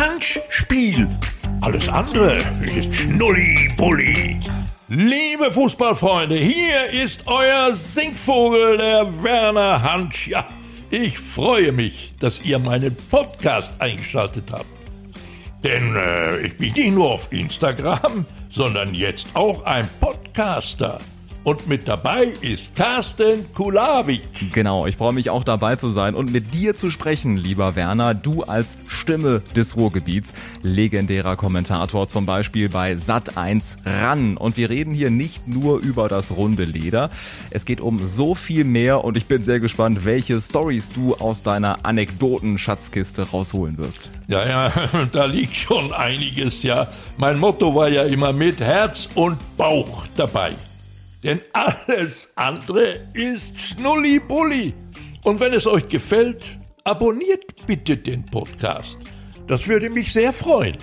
Handspiel. Alles andere ist Schnulli-Bulli. Liebe Fußballfreunde, hier ist euer Singvogel, der Werner Hansch. Ja, ich freue mich, dass ihr meinen Podcast eingeschaltet habt. Denn äh, ich bin nicht nur auf Instagram, sondern jetzt auch ein Podcaster. Und mit dabei ist Carsten Kulawik. Genau, ich freue mich auch dabei zu sein und mit dir zu sprechen, lieber Werner. Du als Stimme des Ruhrgebiets, legendärer Kommentator zum Beispiel bei Sat1 ran. Und wir reden hier nicht nur über das runde Leder. Es geht um so viel mehr und ich bin sehr gespannt, welche Stories du aus deiner Anekdoten-Schatzkiste rausholen wirst. Ja, ja, da liegt schon einiges, ja. Mein Motto war ja immer mit Herz und Bauch dabei. Denn alles andere ist Schnulli-Bulli. Und wenn es euch gefällt, abonniert bitte den Podcast. Das würde mich sehr freuen.